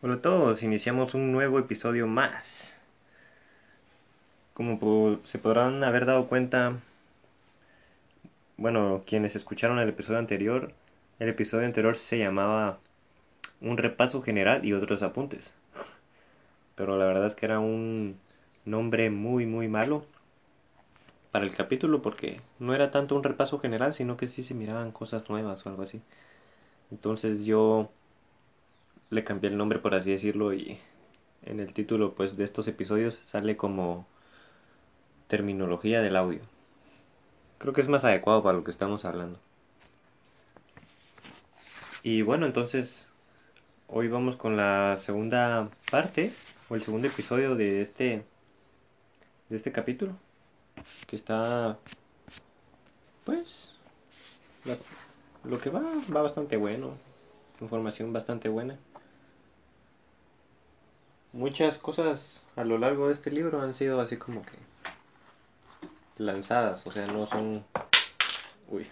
Hola a todos, iniciamos un nuevo episodio más. Como se podrán haber dado cuenta, bueno, quienes escucharon el episodio anterior, el episodio anterior se llamaba Un repaso general y otros apuntes. Pero la verdad es que era un nombre muy muy malo para el capítulo porque no era tanto un repaso general, sino que sí se miraban cosas nuevas o algo así. Entonces yo le cambié el nombre por así decirlo y en el título pues de estos episodios sale como terminología del audio. Creo que es más adecuado para lo que estamos hablando. Y bueno, entonces hoy vamos con la segunda parte o el segundo episodio de este de este capítulo que está pues lo que va va bastante bueno, información bastante buena muchas cosas a lo largo de este libro han sido así como que lanzadas, o sea, no son... Uy.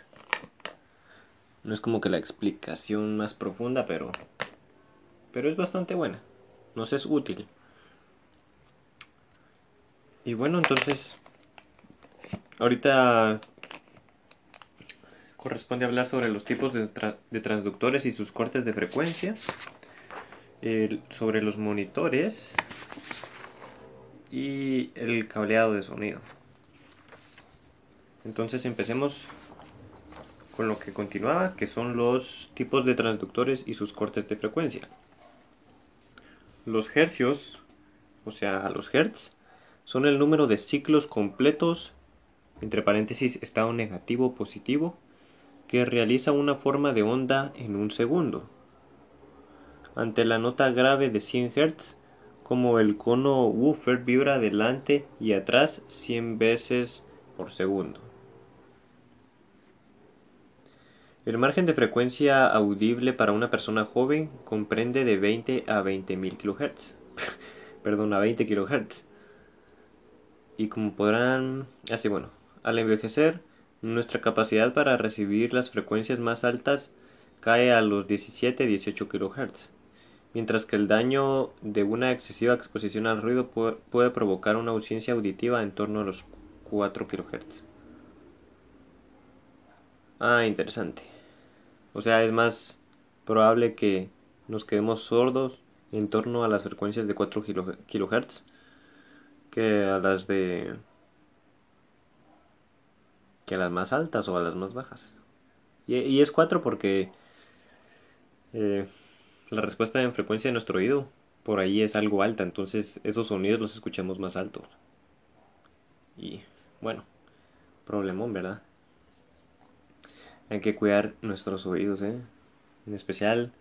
No es como que la explicación más profunda, pero... Pero es bastante buena. Nos es útil. Y bueno, entonces... Ahorita corresponde hablar sobre los tipos de, de transductores y sus cortes de frecuencia sobre los monitores y el cableado de sonido. Entonces empecemos con lo que continuaba, que son los tipos de transductores y sus cortes de frecuencia. Los hercios, o sea, los hertz, son el número de ciclos completos, entre paréntesis estado negativo positivo, que realiza una forma de onda en un segundo ante la nota grave de 100 Hz, como el cono woofer vibra adelante y atrás 100 veces por segundo. El margen de frecuencia audible para una persona joven comprende de 20 a 20.000 kHz. Perdón, a 20 kHz. Y como podrán... Así bueno, al envejecer, nuestra capacidad para recibir las frecuencias más altas cae a los 17-18 kHz mientras que el daño de una excesiva exposición al ruido puede, provocar una ausencia auditiva en torno a los 4 kHz. Ah, interesante. O sea, es más probable que nos quedemos sordos en torno a las frecuencias de 4 kHz que a las de que a las más altas o a las más bajas. Y, es 4 porque eh, la respuesta en frecuencia de nuestro oído por ahí es algo alta, entonces esos sonidos los escuchamos más altos. Y bueno, problemón, ¿verdad? Hay que cuidar nuestros oídos, ¿eh? En especial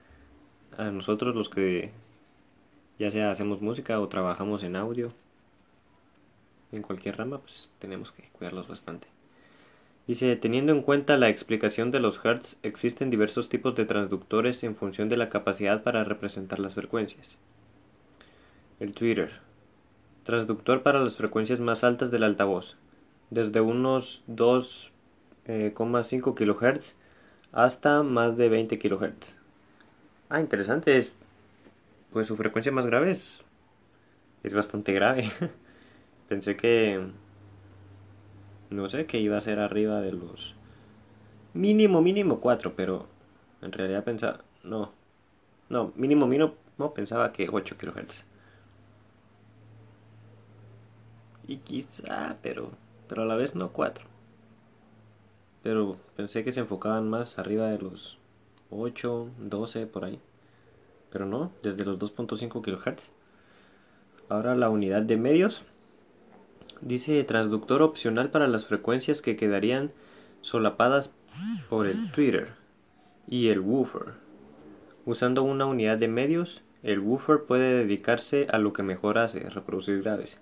a nosotros los que ya sea hacemos música o trabajamos en audio, en cualquier rama, pues tenemos que cuidarlos bastante. Dice, teniendo en cuenta la explicación de los hertz, existen diversos tipos de transductores en función de la capacidad para representar las frecuencias. El Twitter. Transductor para las frecuencias más altas del altavoz, desde unos 2,5 eh, kHz hasta más de 20 kHz. Ah, interesante, es, pues su frecuencia más grave es, es bastante grave. Pensé que no sé, que iba a ser arriba de los mínimo, mínimo 4, pero en realidad pensaba, no, no, mínimo, mínimo, pensaba que 8 kHz. Y quizá, pero, pero a la vez no 4. Pero pensé que se enfocaban más arriba de los 8, 12, por ahí. Pero no, desde los 2.5 kHz. Ahora la unidad de medios Dice transductor opcional para las frecuencias que quedarían solapadas por el Twitter y el woofer. Usando una unidad de medios, el woofer puede dedicarse a lo que mejor hace, reproducir graves,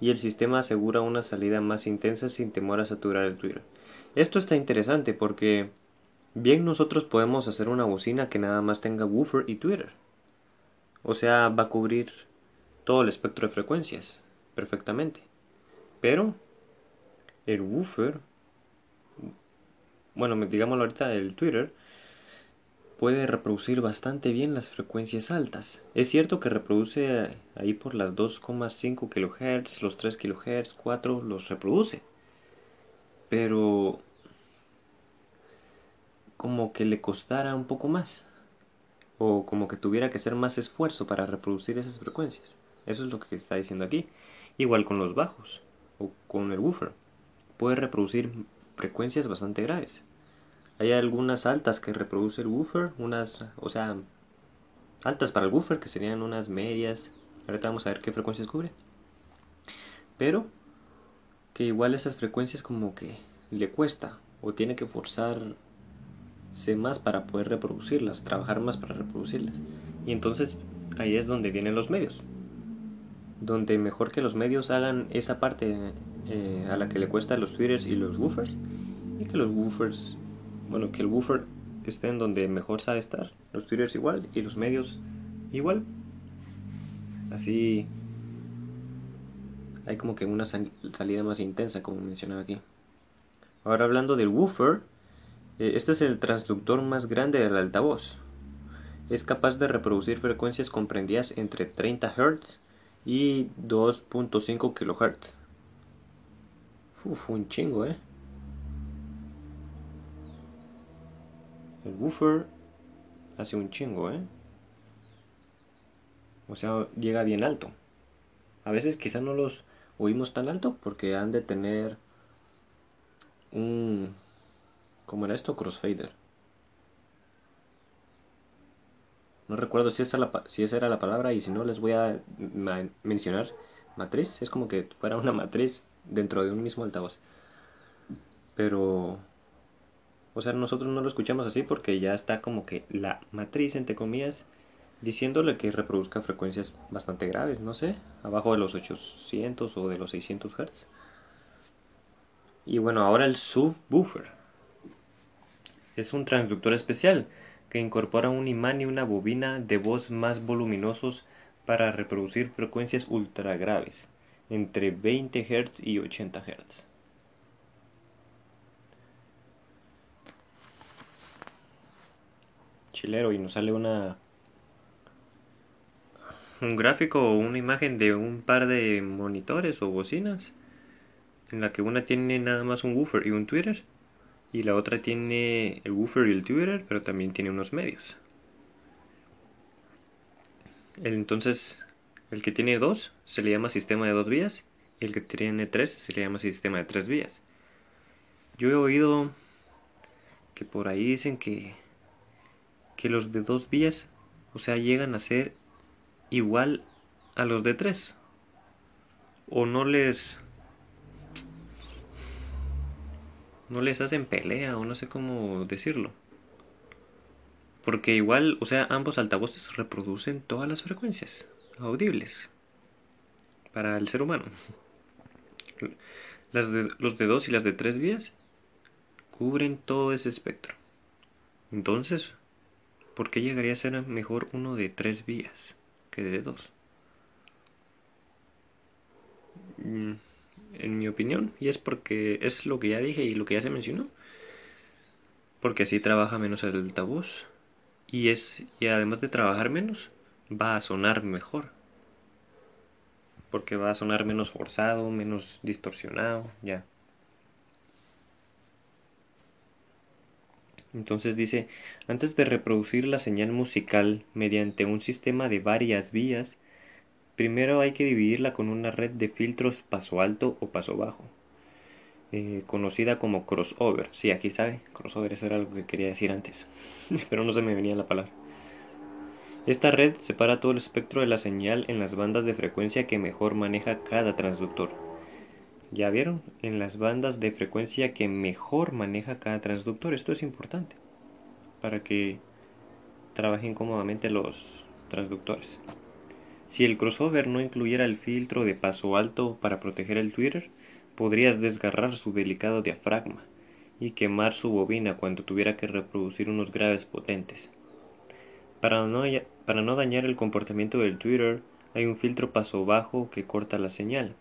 y el sistema asegura una salida más intensa sin temor a saturar el Twitter. Esto está interesante porque bien nosotros podemos hacer una bocina que nada más tenga woofer y Twitter. O sea, va a cubrir todo el espectro de frecuencias perfectamente. Pero el woofer, bueno, digámoslo ahorita, el Twitter, puede reproducir bastante bien las frecuencias altas. Es cierto que reproduce ahí por las 2,5 kHz, los 3 kHz, 4 los reproduce. Pero como que le costara un poco más. O como que tuviera que hacer más esfuerzo para reproducir esas frecuencias. Eso es lo que está diciendo aquí. Igual con los bajos con el woofer. Puede reproducir frecuencias bastante graves. Hay algunas altas que reproduce el woofer, unas, o sea, altas para el woofer que serían unas medias. Ahorita vamos a ver qué frecuencias cubre. Pero que igual esas frecuencias como que le cuesta o tiene que forzarse más para poder reproducirlas, trabajar más para reproducirlas. Y entonces ahí es donde vienen los medios donde mejor que los medios hagan esa parte eh, a la que le cuesta los tweeters y los woofers. Y que los woofers bueno que el woofer esté en donde mejor sabe estar los tweeters igual y los medios igual. Así hay como que una salida más intensa como mencionaba aquí. Ahora hablando del woofer eh, este es el transductor más grande del altavoz. Es capaz de reproducir frecuencias comprendidas entre 30 Hz y 2.5 kHz. Uf, un chingo, eh. El woofer hace un chingo, eh. O sea, llega bien alto. A veces quizá no los oímos tan alto porque han de tener un... ¿Cómo era esto? Crossfader. No recuerdo si esa, si esa era la palabra y si no les voy a mencionar matriz. Es como que fuera una matriz dentro de un mismo altavoz. Pero... O sea, nosotros no lo escuchamos así porque ya está como que la matriz, entre comillas, diciéndole que reproduzca frecuencias bastante graves, no sé, abajo de los 800 o de los 600 Hz. Y bueno, ahora el subwoofer. Es un transductor especial que incorpora un imán y una bobina de voz más voluminosos para reproducir frecuencias ultra graves, entre 20 Hz y 80 Hz. Chilero y nos sale una un gráfico o una imagen de un par de monitores o bocinas en la que una tiene nada más un woofer y un tweeter y la otra tiene el woofer y el Twitter, pero también tiene unos medios. Entonces, el que tiene dos se le llama sistema de dos vías y el que tiene tres se le llama sistema de tres vías. Yo he oído que por ahí dicen que, que los de dos vías, o sea, llegan a ser igual a los de tres. O no les no les hacen pelea o no sé cómo decirlo. Porque igual, o sea, ambos altavoces reproducen todas las frecuencias audibles para el ser humano. Las de, los de dos y las de tres vías cubren todo ese espectro. Entonces, ¿por qué llegaría a ser mejor uno de tres vías que de dos? Mm, en mi opinión, y es porque es lo que ya dije y lo que ya se mencionó, porque así trabaja menos el altavoz y es y además de trabajar menos va a sonar mejor, porque va a sonar menos forzado, menos distorsionado, ya. Entonces dice, antes de reproducir la señal musical mediante un sistema de varias vías, Primero hay que dividirla con una red de filtros paso alto o paso bajo, eh, conocida como crossover. Sí, aquí sabe, crossover, eso era algo que quería decir antes, pero no se me venía la palabra. Esta red separa todo el espectro de la señal en las bandas de frecuencia que mejor maneja cada transductor. ¿Ya vieron? En las bandas de frecuencia que mejor maneja cada transductor. Esto es importante para que trabajen cómodamente los transductores. Si el crossover no incluyera el filtro de paso alto para proteger el Twitter, podrías desgarrar su delicado diafragma y quemar su bobina cuando tuviera que reproducir unos graves potentes. Para no, para no dañar el comportamiento del Twitter, hay un filtro paso bajo que corta la señal,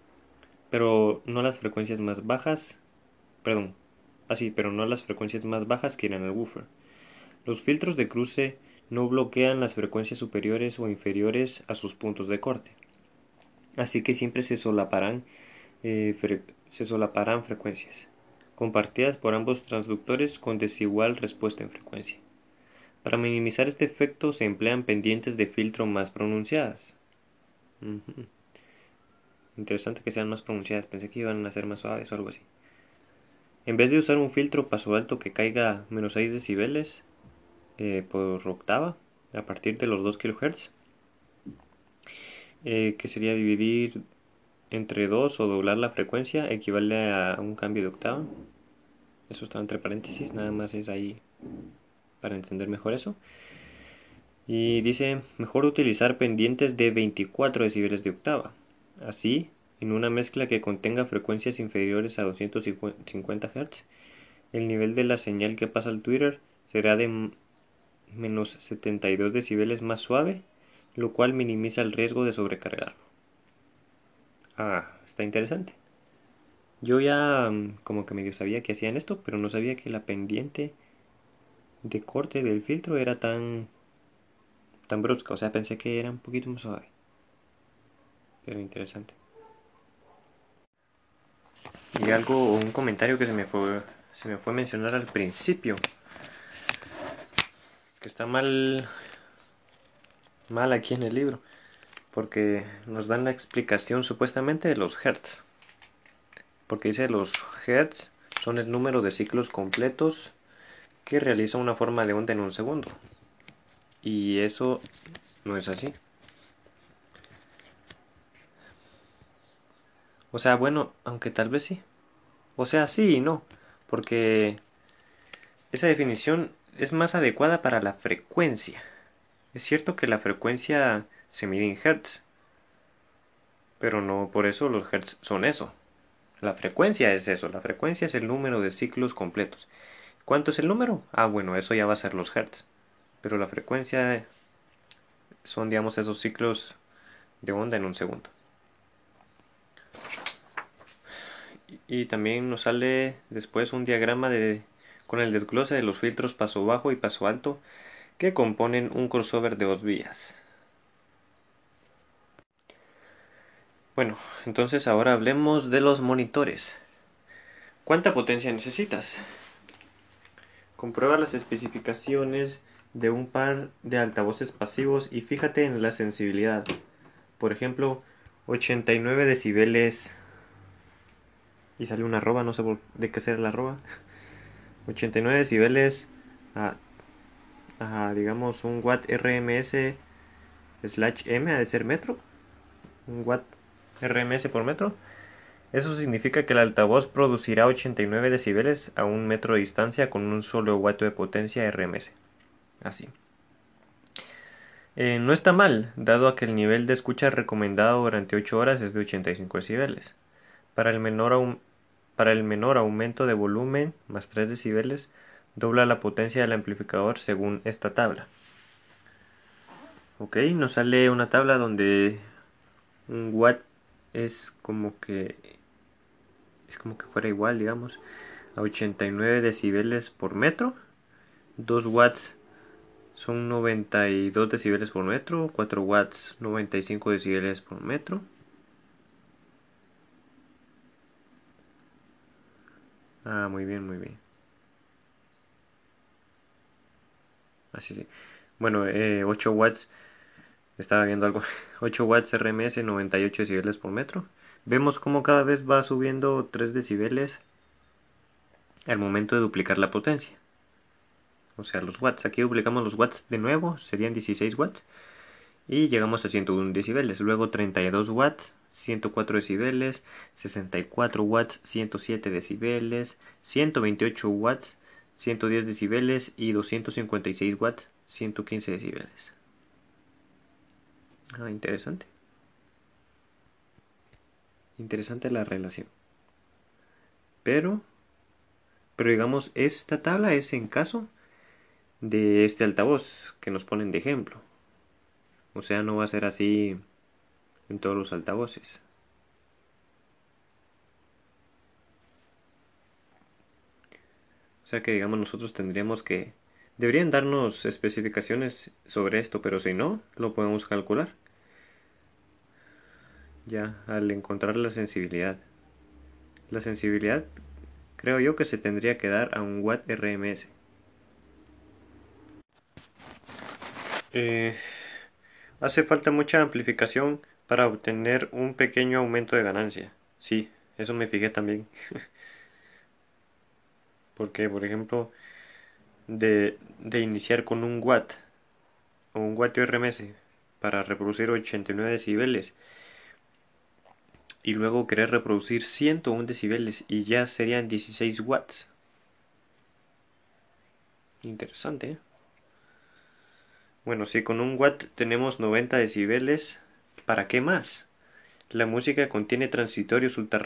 pero no las frecuencias más bajas, perdón, así, pero no las frecuencias más bajas que irán al woofer. Los filtros de cruce no bloquean las frecuencias superiores o inferiores a sus puntos de corte. Así que siempre se solaparán, eh, se solaparán frecuencias, compartidas por ambos transductores con desigual respuesta en frecuencia. Para minimizar este efecto se emplean pendientes de filtro más pronunciadas. Interesante que sean más pronunciadas, pensé que iban a ser más suaves o algo así. En vez de usar un filtro paso alto que caiga menos 6 decibeles eh, por octava, a partir de los 2 kHz, eh, que sería dividir entre 2 o doblar la frecuencia, equivale a un cambio de octava. Eso está entre paréntesis, nada más es ahí para entender mejor eso. Y dice, mejor utilizar pendientes de 24 decibeles de octava. Así, en una mezcla que contenga frecuencias inferiores a 250 Hz, el nivel de la señal que pasa al Twitter será de menos 72 decibeles más suave, lo cual minimiza el riesgo de sobrecargarlo. Ah, está interesante. Yo ya mm, como que medio sabía que hacían esto, pero no sabía que la pendiente de corte del filtro era tan tan brusca, o sea, pensé que era un poquito más suave. Pero interesante. Y algo, un comentario que se me fue, se me fue a mencionar al principio. Que está mal, mal aquí en el libro. Porque nos dan la explicación supuestamente de los hertz. Porque dice los hertz son el número de ciclos completos que realiza una forma de onda en un segundo. Y eso no es así. O sea, bueno, aunque tal vez sí. O sea, sí y no. Porque esa definición es más adecuada para la frecuencia. Es cierto que la frecuencia se mide en hertz. Pero no por eso los hertz son eso. La frecuencia es eso. La frecuencia es el número de ciclos completos. ¿Cuánto es el número? Ah, bueno, eso ya va a ser los hertz. Pero la frecuencia son, digamos, esos ciclos de onda en un segundo. y también nos sale después un diagrama de, con el desglose de los filtros paso bajo y paso alto que componen un crossover de dos vías. Bueno, entonces ahora hablemos de los monitores. ¿Cuánta potencia necesitas? Comprueba las especificaciones de un par de altavoces pasivos y fíjate en la sensibilidad. Por ejemplo, 89 decibeles y sale una arroba, no sé de qué ser la arroba. 89 decibeles a, digamos un watt RMS slash M ha de ser metro. Un watt RMS por metro. Eso significa que el altavoz producirá 89 decibeles a un metro de distancia con un solo watt de potencia RMS. Así. Eh, no está mal, dado a que el nivel de escucha recomendado durante 8 horas es de 85 decibeles. Para el menor, para el menor aumento de volumen, más 3 decibeles, dobla la potencia del amplificador según esta tabla. Ok, nos sale una tabla donde un watt es como que es como que fuera igual, digamos, a 89 decibeles por metro. 2 watts son 92 decibeles por metro, 4 watts 95 decibeles por metro. Ah, muy bien, muy bien. Así sí. Bueno, eh, 8 watts. Estaba viendo algo. 8 watts RMS, 98 decibeles por metro. Vemos como cada vez va subiendo 3 decibeles al momento de duplicar la potencia. O sea, los watts. Aquí duplicamos los watts de nuevo, serían 16 watts. Y llegamos a 101 decibeles. Luego 32 watts, 104 decibeles, 64 watts, 107 decibeles, 128 watts, 110 decibeles y 256 watts, 115 decibeles. Ah, interesante. Interesante la relación. Pero, pero digamos, esta tabla es en caso de este altavoz que nos ponen de ejemplo. O sea, no va a ser así en todos los altavoces. O sea que digamos nosotros tendríamos que Deberían darnos especificaciones sobre esto, pero si no, lo podemos calcular. Ya, al encontrar la sensibilidad. La sensibilidad creo yo que se tendría que dar a un watt RMS. Eh, hace falta mucha amplificación para obtener un pequeño aumento de ganancia. Sí, eso me fijé también. Porque, por ejemplo, de, iniciar con un watt o un watt RMS para reproducir 89 decibeles y luego querer reproducir 101 decibeles y ya serían 16 watts. Interesante. ¿eh? Bueno, si con un watt tenemos 90 decibeles, ¿para qué más? La música contiene transitorios ultra,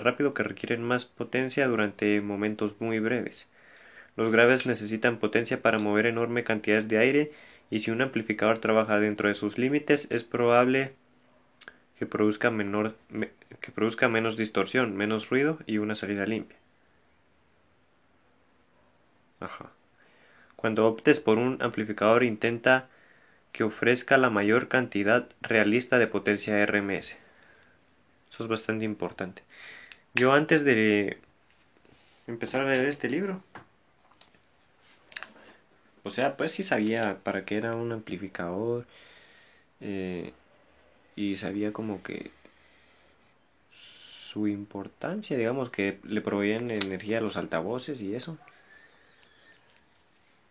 rápido que requieren más potencia durante momentos muy breves. Los graves necesitan potencia para mover enorme cantidades de aire y si un amplificador trabaja dentro de sus límites es probable que produzca, menor, que produzca menos distorsión, menos ruido y una salida limpia. Ajá. Cuando optes por un amplificador intenta que ofrezca la mayor cantidad realista de potencia RMS. Eso es bastante importante. Yo antes de empezar a leer este libro, o sea, pues sí sabía para qué era un amplificador. Eh, y sabía como que su importancia, digamos que le proveían energía a los altavoces y eso.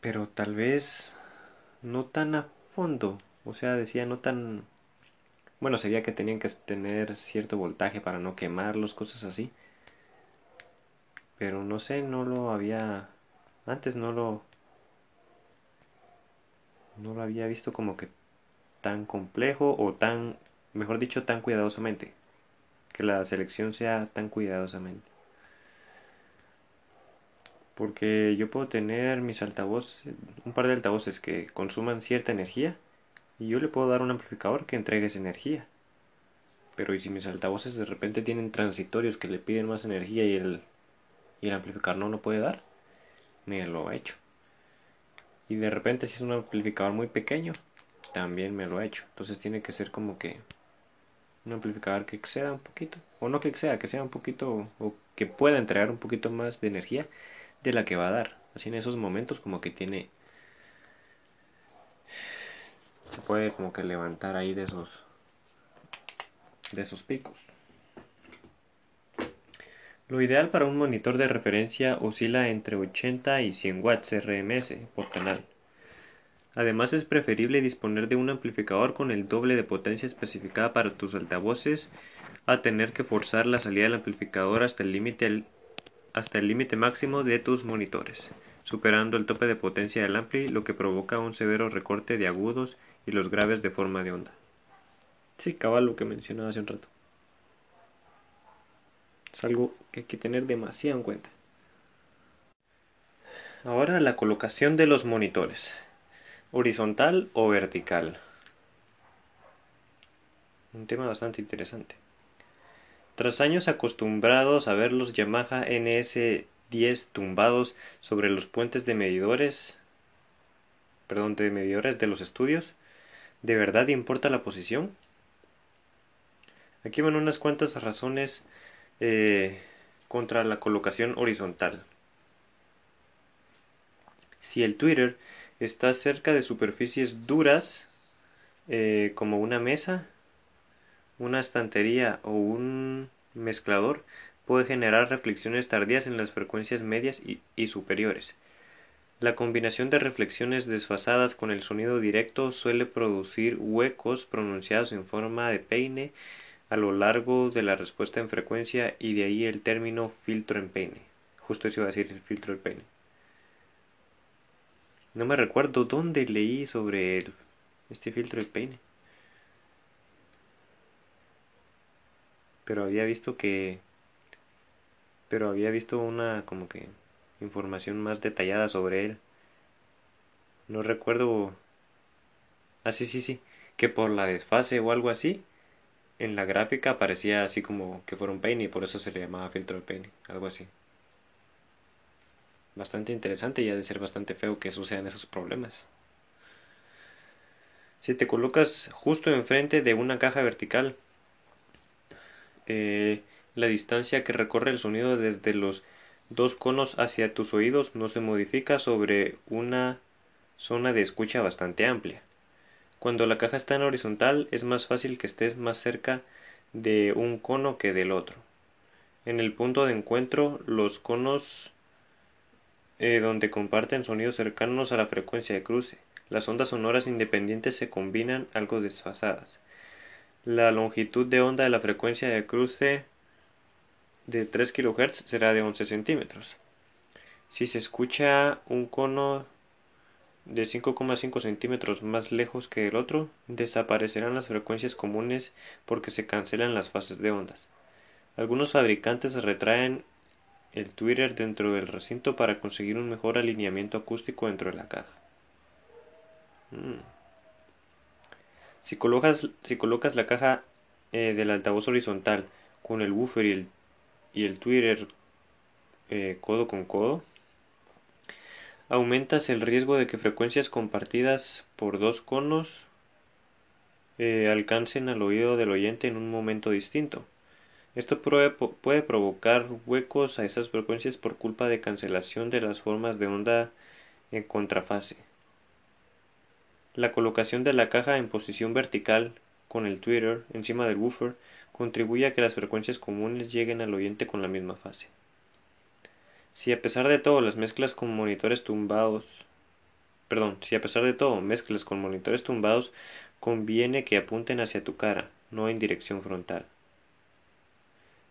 Pero tal vez no tan a fondo. O sea, decía no tan... Bueno, sería que tenían que tener cierto voltaje para no quemarlos, cosas así. Pero no sé, no lo había... Antes no lo no lo había visto como que tan complejo o tan, mejor dicho, tan cuidadosamente. Que la selección sea tan cuidadosamente. Porque yo puedo tener mis altavoces, un par de altavoces que consuman cierta energía y yo le puedo dar un amplificador que entregue esa energía. Pero y si mis altavoces de repente tienen transitorios que le piden más energía y el, y el amplificador no lo puede dar, me lo ha hecho. Y de repente si es un amplificador muy pequeño, también me lo ha hecho. Entonces tiene que ser como que un amplificador que exceda un poquito. O no que exceda, que sea un poquito, o que pueda entregar un poquito más de energía de la que va a dar. Así en esos momentos como que tiene... Se puede como que levantar ahí de esos... De esos picos. Lo ideal para un monitor de referencia oscila entre 80 y 100 watts RMS por canal. Además es preferible disponer de un amplificador con el doble de potencia especificada para tus altavoces a tener que forzar la salida del amplificador hasta el límite hasta el límite máximo de tus monitores, superando el tope de potencia del ampli, lo que provoca un severo recorte de agudos y los graves de forma de onda. Sí, cabal lo que mencionaba hace un rato. Es algo que hay que tener demasiado en cuenta. Ahora la colocación de los monitores. Horizontal o vertical. Un tema bastante interesante. Tras años acostumbrados a ver los Yamaha NS10 tumbados sobre los puentes de medidores, perdón, de medidores de los estudios, ¿de verdad importa la posición? Aquí van unas cuantas razones eh, contra la colocación horizontal. Si el Twitter está cerca de superficies duras, eh, como una mesa, una estantería o un mezclador, puede generar reflexiones tardías en las frecuencias medias y superiores. La combinación de reflexiones desfasadas con el sonido directo suele producir huecos pronunciados en forma de peine a lo largo de la respuesta en frecuencia y de ahí el término filtro en peine. Justo eso iba a decir el filtro en peine. No me recuerdo dónde leí sobre el, este filtro de peine. Pero había visto que... Pero había visto una como que información más detallada sobre él. No recuerdo... Ah, sí, sí, sí. Que por la desfase o algo así, en la gráfica aparecía así como que fuera un peine y por eso se le llamaba filtro de peine, algo así. bastante interesante y ha de ser bastante feo que sucedan esos problemas. Si te colocas justo enfrente de una caja vertical, eh, la distancia que recorre el sonido desde los dos conos hacia tus oídos no se modifica sobre una zona de escucha bastante amplia. Cuando la caja está en horizontal es más fácil que estés más cerca de un cono que del otro. En el punto de encuentro, los conos eh, donde comparten sonidos cercanos a la frecuencia de cruce. Las ondas sonoras independientes se combinan algo desfasadas. La longitud de onda de la frecuencia de cruce de 3 kHz será de 11 centímetros. Si se escucha un cono de 5,5 centímetros más lejos que el otro, desaparecerán las frecuencias comunes porque se cancelan las fases de ondas. Algunos fabricantes retraen el Twitter dentro del recinto para conseguir un mejor alineamiento acústico dentro de la caja. Mm. Si, colocas, la caja eh, del altavoz horizontal con el buffer y el y Twitter eh, codo con codo, aumentas el riesgo de que frecuencias compartidas por dos conos eh, alcancen al oído del oyente en un momento distinto. Esto puede provocar huecos a esas frecuencias por culpa de cancelación de las formas de onda en contrafase. La colocación de la caja en posición vertical con el Twitter encima del buffer contribuye a que las frecuencias comunes lleguen al oyente con la misma fase. Si a pesar de todo las mezclas con monitores tumbados, perdón, si a pesar de todo mezclas con monitores tumbados, conviene que apunten hacia tu cara, no en dirección frontal,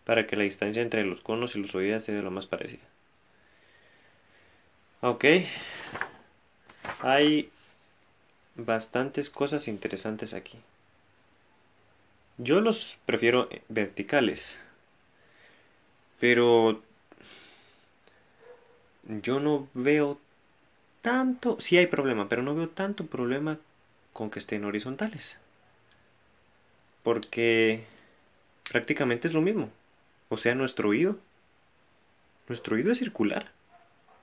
para que la distancia entre los conos y los oídos sea lo más parecida. Ok, hay bastantes cosas interesantes aquí. Yo los prefiero verticales. Pero yo no veo tanto, sí hay problema, pero no veo tanto problema con que estén horizontales. Porque prácticamente es lo mismo. O sea, nuestro oído. Nuestro oído es circular,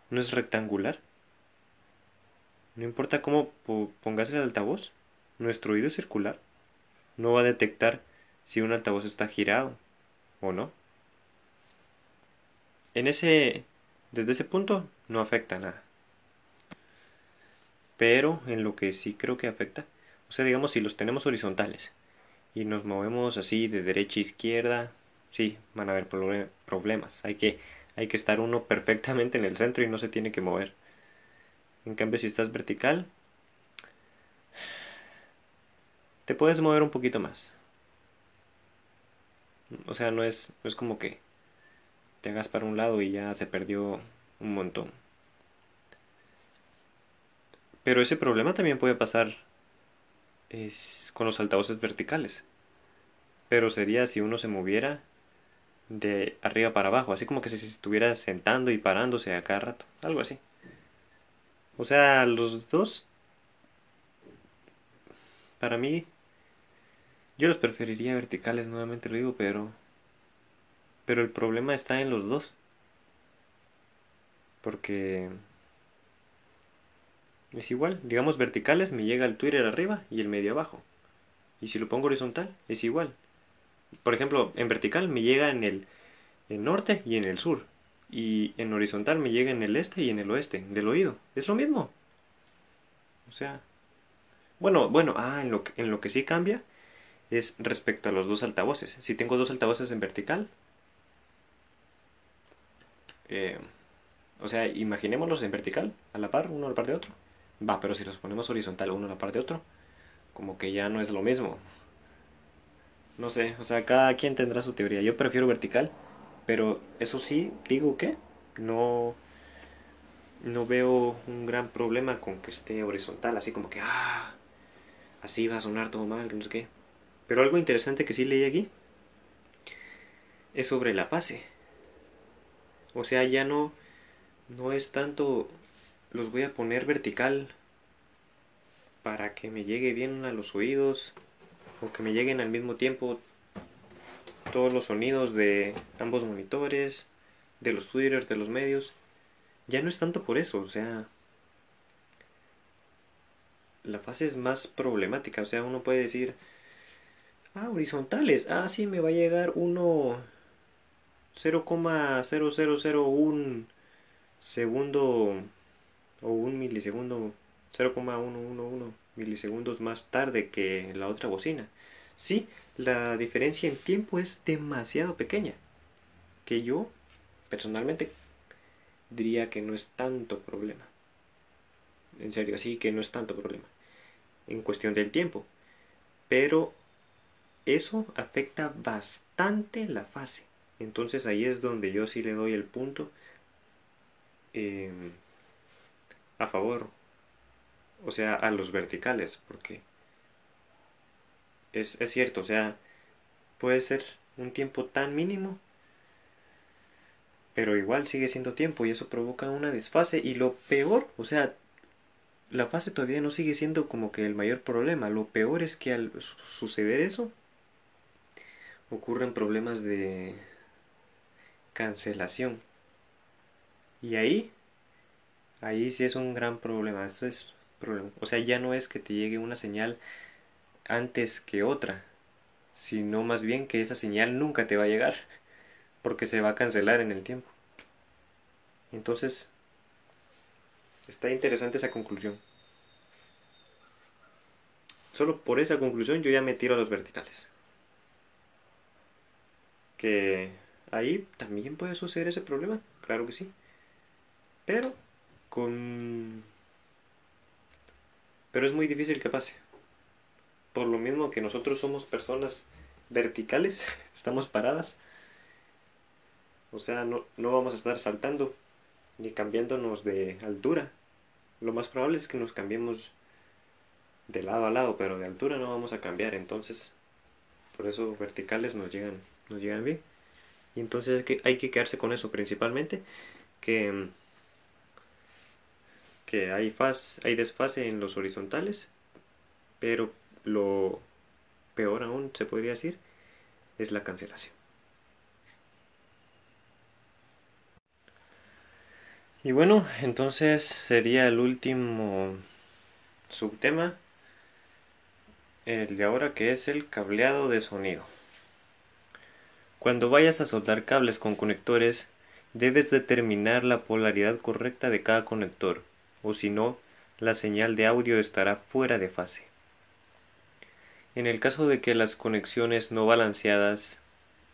no es rectangular. No importa cómo pongas el altavoz, nuestro oído circular no va a detectar si un altavoz está girado o no. En ese, desde ese punto no afecta nada. Pero en lo que sí creo que afecta, o sea, digamos si los tenemos horizontales y nos movemos así de derecha a izquierda, sí, van a haber problemas. Hay que, hay que estar uno perfectamente en el centro y no se tiene que mover. En cambio, si estás vertical, te puedes mover un poquito más. O sea, no es, no es como que te hagas para un lado y ya se perdió un montón. Pero ese problema también puede pasar es, con los altavoces verticales. Pero sería si uno se moviera de arriba para abajo, así como que si se estuviera sentando y parándose a cada rato, algo así. O sea, los dos, para mí, yo los preferiría verticales, nuevamente lo digo, pero... Pero el problema está en los dos. Porque... Es igual, digamos verticales me llega el Twitter arriba y el medio abajo. Y si lo pongo horizontal, es igual. Por ejemplo, en vertical me llega en el, el norte y en el sur. Y en horizontal me llega en el este y en el oeste, del oído. Es lo mismo. O sea... Bueno, bueno, ah, en lo, en lo que sí cambia es respecto a los dos altavoces. Si tengo dos altavoces en vertical, eh, o sea, imaginémoslos en vertical, a la par, uno a la par de otro. Va, pero si los ponemos horizontal, uno a la par de otro, como que ya no es lo mismo. No sé, o sea, cada quien tendrá su teoría. Yo prefiero vertical, pero eso sí, digo que no, no veo un gran problema con que esté horizontal, así como que, ah, así va a sonar todo mal, que no sé qué. Pero algo interesante que sí leí aquí es sobre la fase. O sea, ya no, no es tanto los voy a poner vertical para que me llegue bien a los oídos o que me lleguen al mismo tiempo todos los sonidos de ambos monitores, de los twitters, de los medios, ya no es tanto por eso, o sea, la fase es más problemática, o sea, uno puede decir, ah, horizontales, ah, sí, me va a llegar uno 0,0001 segundo o un milisegundo 0,111 milisegundos más tarde que la otra bocina. Sí, la diferencia en tiempo es demasiado pequeña, que yo personalmente diría que no es tanto problema. En serio, así que no es tanto problema. En cuestión del tiempo. Pero eso afecta bastante la fase. Entonces ahí es donde yo sí le doy el punto em, a favor. O sea, a los verticales. Porque es, es cierto, o sea, puede ser un tiempo tan mínimo pero igual sigue siendo tiempo y eso provoca una desfase. Y lo peor, o sea, la fase todavía no sigue siendo como que el mayor problema, lo peor es que al suceder eso ocurren problemas de cancelación. Y ahí ahí sí es un gran problema, esto es problema, o sea, ya no es que te llegue una señal antes que otra, sino más bien que esa señal nunca te va a llegar porque se va a cancelar en el tiempo. Entonces, está interesante esa conclusión. Solo por esa conclusión yo ya me tiro a los verticales. Que ahí también puede suceder ese problema, claro que sí. Pero con... Pero es muy difícil que pase. Por lo mismo que nosotros somos personas verticales, estamos paradas, o sea, no, no vamos a estar saltando ni cambiándonos de altura. Lo más probable es que nos cambiemos de lado a lado, pero de altura no vamos a cambiar. Entonces, por eso verticales nos llegan, nos llegan bien. Y entonces hay que, hay que quedarse con eso principalmente, que, que hay, faz, hay desfase en los horizontales, pero lo peor aún se podría decir es la cancelación. Y bueno, entonces sería el último subtema, el de ahora que es el cableado de sonido. Cuando vayas a soldar cables con conectores, debes determinar la polaridad correcta de cada conector, o si no, la señal de audio estará fuera de fase. En el caso de que las conexiones no balanceadas,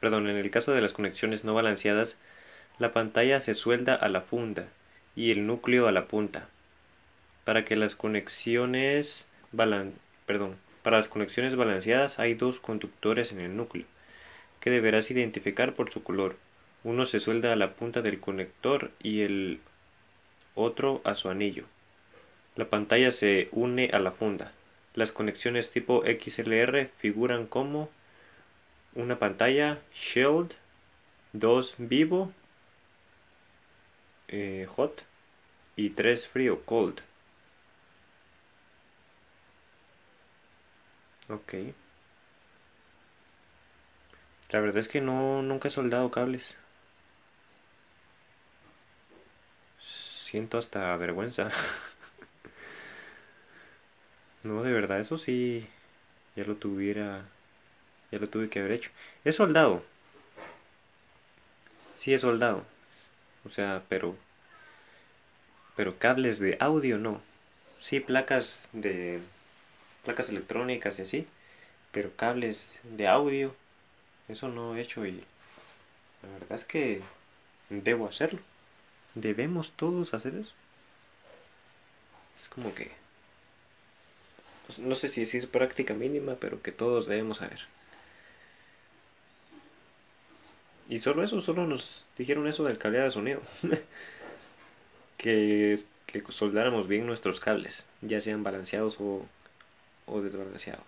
perdón, en el caso de las conexiones no balanceadas, la pantalla se suelda a la funda y el núcleo a la punta. Para que las conexiones para las conexiones balanceadas hay dos conductores en el núcleo, que deberás identificar por su color. Uno se suelda a la punta del conector y el otro a su anillo. La pantalla se une a la funda. Las conexiones tipo XLR figuran como una pantalla Shield, 2 vivo eh, hot y 3 frío cold. Ok. La verdad es que no nunca he soldado cables. Siento hasta vergüenza. no, de verdad, eso sí ya lo tuviera ya lo tuve que haber hecho. He soldado. Sí he soldado. O sea, pero pero cables de audio no. Sí, placas de placas electrónicas y así, pero cables de audio eso no he hecho y la verdad es que debo hacerlo. Debemos todos hacer eso. Es como que pues, no sé si es práctica mínima, pero que todos debemos saber. Y solo eso, solo nos dijeron eso del cableado de sonido. que, que, soldáramos bien nuestros cables, ya sean balanceados o, o desbalanceados.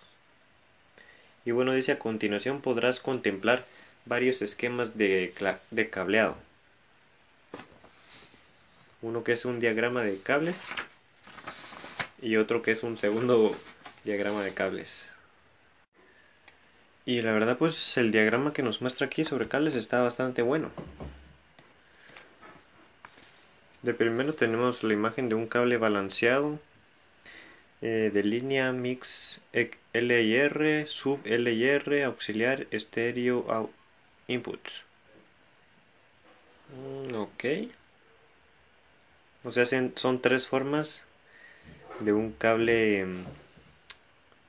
Y bueno, dice a continuación podrás contemplar varios esquemas de, de cableado. Uno que es un diagrama de cables y otro que es un segundo diagrama de cables. Y la verdad pues el diagrama que nos muestra aquí sobre cables está bastante bueno. De primero tenemos la imagen de un cable balanceado eh, de línea mix LIR, sub LIR, auxiliar, estéreo, inputs. Mm, ok. O sea, son tres formas de un cable mm,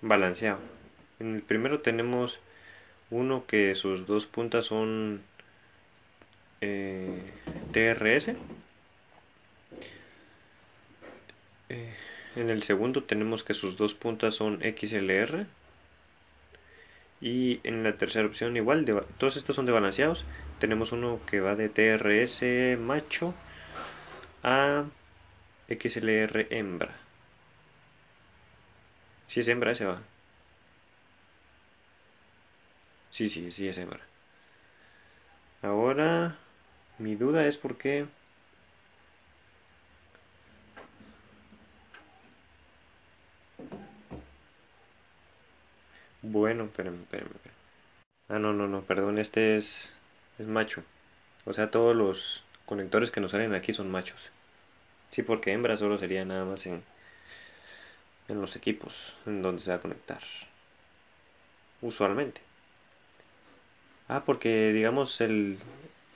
balanceado. En el primero tenemos uno que sus dos puntas son eh, TRS. Eh, en el segundo tenemos que sus dos puntas son XLR. Y en la tercera opción igual, todos estos son de balanceados. Tenemos uno que va de TRS macho a XLR hembra. Si es hembra, ese va. Sí, sí, sí es hembra. Ahora, mi duda es por qué... Bueno, espérame, espérame, espérame. Ah, no, no, no, perdón, este es, es macho. O sea, todos los conectores que nos salen aquí son machos. Sí, porque hembra solo sería nada más en, en los equipos en donde se va a conectar. Usualmente. Ah, porque digamos el,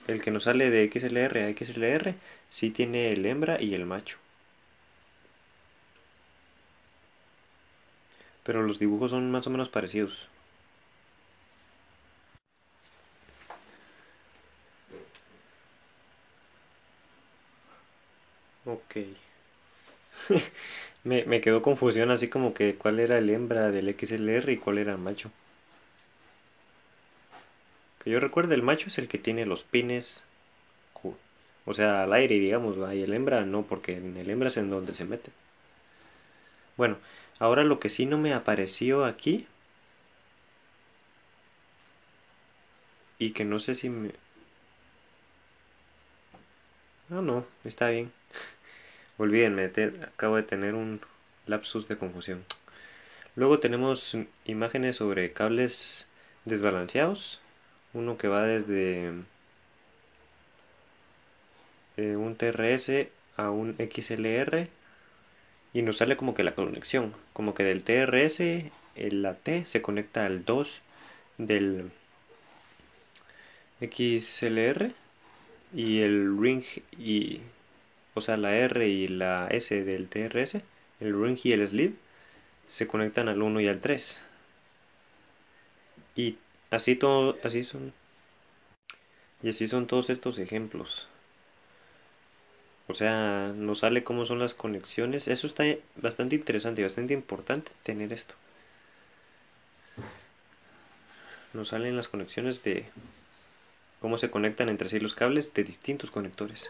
el que nos sale de XLR a XLR sí tiene el hembra y el macho. Pero los dibujos son más o menos parecidos. Ok. me, me quedó confusión así como que cuál era el hembra del XLR y cuál era el macho. Que yo recuerdo el macho es el que tiene los pines, o sea, al aire, digamos, y el hembra no, porque en el hembra es en donde se mete. Bueno, ahora lo que sí no me apareció aquí y que no sé si me... No, no, está bien. Olvídenme, acabo de tener un lapsus de confusión. Luego tenemos imágenes sobre cables desbalanceados. Uno que va desde eh, un TRS a un XLR y nos sale como que la conexión, como que del TRS la T se conecta al 2 del XLR y el ring y o sea la R y la S del TRS, el ring y el sleeve se conectan al 1 y al 3. Y así todo así son y así son todos estos ejemplos. O sea, nos sale cómo son las conexiones. Eso está bastante interesante y bastante importante tener esto. Nos salen las conexiones de cómo se conectan entre sí los cables de distintos conectores.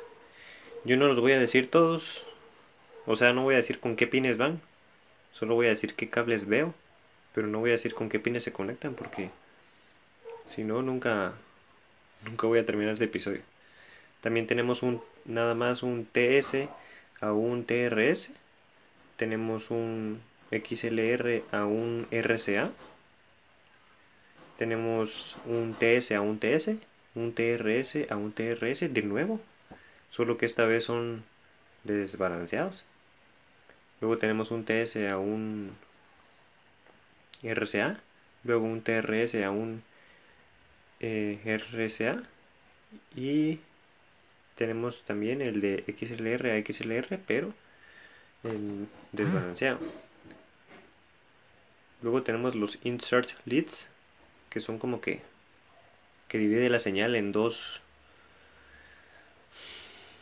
Yo no los voy a decir todos. O sea, no voy a decir con qué pines van. Solo voy a decir qué cables veo. Pero no voy a decir con qué pines se conectan porque si no, nunca, nunca voy a terminar este episodio. También tenemos un nada más un TS a un TRS. Tenemos un XLR a un RCA. Tenemos un TS a un TS, un TRS a un TRS de nuevo, solo que esta vez son desbalanceados. Luego tenemos un TS a un RCA, luego un TRS a un eh, RCA y tenemos también el de XLR a XLR, pero en desbalanceado. Luego tenemos los insert leads, que son como que que divide la señal en dos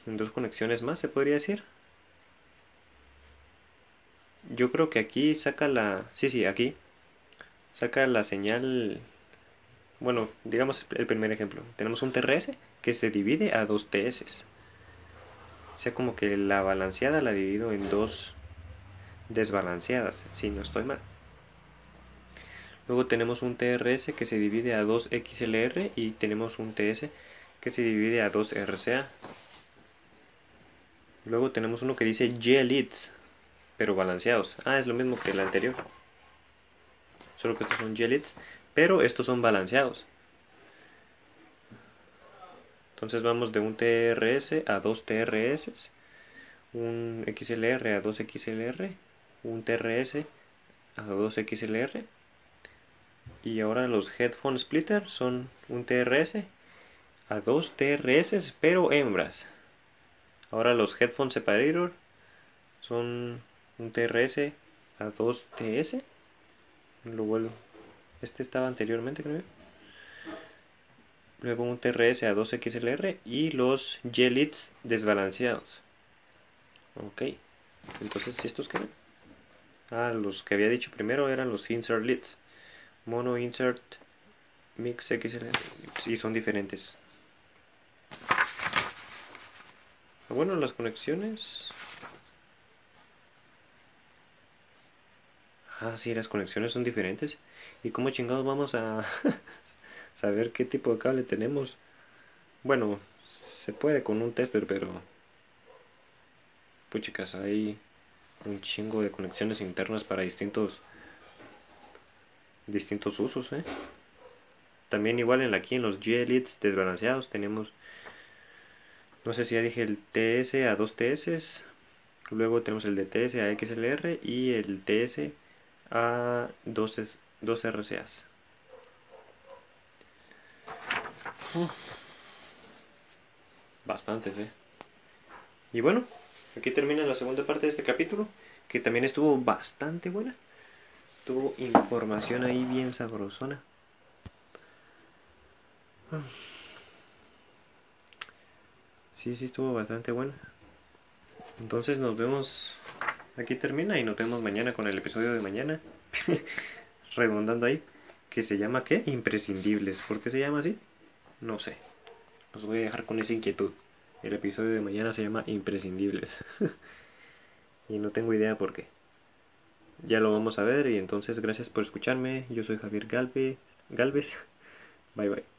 en dos conexiones más, se podría decir. Yo creo que aquí saca la, sí, sí, aquí saca la señal bueno, digamos el primer ejemplo. Tenemos un TRS que se divide a dos TS. O sea, como que la balanceada la divido en dos desbalanceadas, si no estoy mal. Luego tenemos un TRS que se divide a dos XLR y tenemos un TS que se divide a dos RCA. Luego tenemos uno que dice G-Leads, pero balanceados. Ah, es lo mismo que el anterior. Solo que estos son G-Leads pero estos son balanceados. Entonces vamos de un TRS a dos TRS un XLR a 2XLR, un TRS a 2XLR y ahora los headphone splitter son un TRS a 2 TRS pero hembras. Ahora los headphone separator son un TRS a 2 TS. Lo vuelvo. Este estaba anteriormente, creo. Luego un TRS a 2 XLR y los Gelits desbalanceados. Ok. Entonces, ¿estos qué eran? Ah, los que había dicho primero eran los insert leads. Mono insert mix XLR. Y son diferentes. Bueno, las conexiones. Ah, sí, las conexiones son diferentes. ¿Y cómo chingados vamos a saber qué tipo de cable tenemos? Bueno, se puede con un tester, pero chicas, hay un chingo de conexiones internas para distintos distintos usos, ¿eh? También igual en aquí en los G-Elites desbalanceados tenemos no sé si ya dije el TS a 2 TS, luego tenemos el de TS a XLR y el TS a 2, 2 RCAs. Bastantes, ¿eh? Y bueno, Aquí termina la segunda parte de este capítulo, que también estuvo bastante buena. Tuvo información ahí bien sabrosona. Sí, sí, estuvo bastante buena. Entonces nos vemos. Aquí termina y nos vemos mañana con el episodio de mañana. Redondando ahí. Que se llama ¿qué? Imprescindibles. ¿Por qué se llama así? No sé. Los voy a dejar con esa inquietud. El episodio de mañana se llama Imprescindibles. y no tengo idea por qué. Ya lo vamos a ver y entonces gracias por escucharme. Yo soy Javier Galve, Galvez. Bye bye.